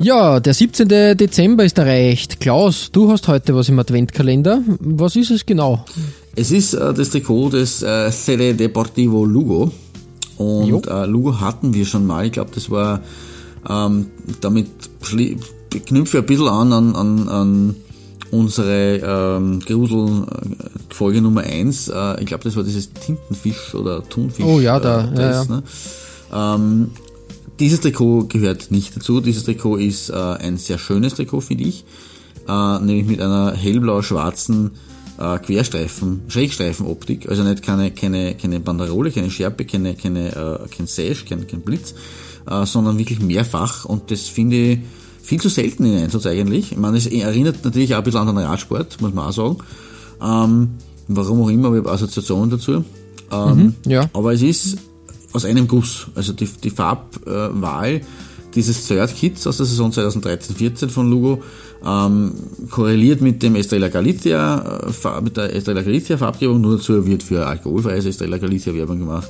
Ja, der 17. Dezember ist erreicht. Klaus, du hast heute was im Adventkalender. Was ist es genau? Es ist äh, das Trikot des äh, Sede Deportivo Lugo. Und äh, Lugo hatten wir schon mal. Ich glaube, das war ähm, damit ich ein bisschen an, an, an, an unsere ähm, Grusel-Folge Nummer 1. Äh, ich glaube, das war dieses Tintenfisch oder Thunfisch. Oh ja, da. Äh, das, ja, ja. Ne? Ähm, dieses Trikot gehört nicht dazu. Dieses Trikot ist äh, ein sehr schönes Trikot, finde ich. Äh, nämlich mit einer hellblau-schwarzen äh, Querstreifen, Schrägstreifen-Optik. Also nicht keine, keine, keine Banderole, keine Schärpe, keine, keine, äh, kein Sash, kein, kein Blitz, äh, sondern wirklich mehrfach. Und das finde ich viel zu selten in Einsatz eigentlich. Ich meine, es erinnert natürlich auch ein bisschen an den Radsport, muss man auch sagen. Ähm, warum auch immer, ich habe Assoziationen dazu. Ähm, Mhm, ja. Aber es ist aus einem Guss. Also die, die Farbwahl dieses Third-Kits aus der Saison 2013-14 von Lugo ähm, korreliert mit dem Estrella Galicia, äh, mit der Estrella Galicia Farbgebung. Nur dazu wird für alkoholfreies Estrella Galicia Werbung gemacht.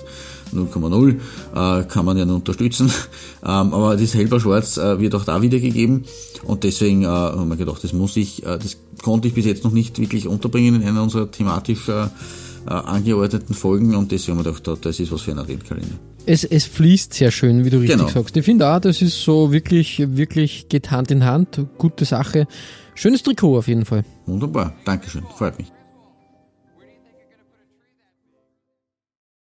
0,0 äh, kann man ja nur unterstützen. Ähm, aber das Hellblau-Schwarz äh, wird auch da wiedergegeben. Und deswegen äh, haben wir gedacht, das muss ich, äh, das konnte ich bis jetzt noch nicht wirklich unterbringen in einer unserer thematisch äh, angeordneten Folgen. Und deswegen haben wir gedacht, das ist was für ein Adventkalender. Es, es fließt sehr schön, wie du richtig Genau. sagst. Ich finde auch, das ist so wirklich, wirklich geht Hand in Hand. Gute Sache. Schönes Trikot auf jeden Fall. Wunderbar, Dankeschön, freut mich.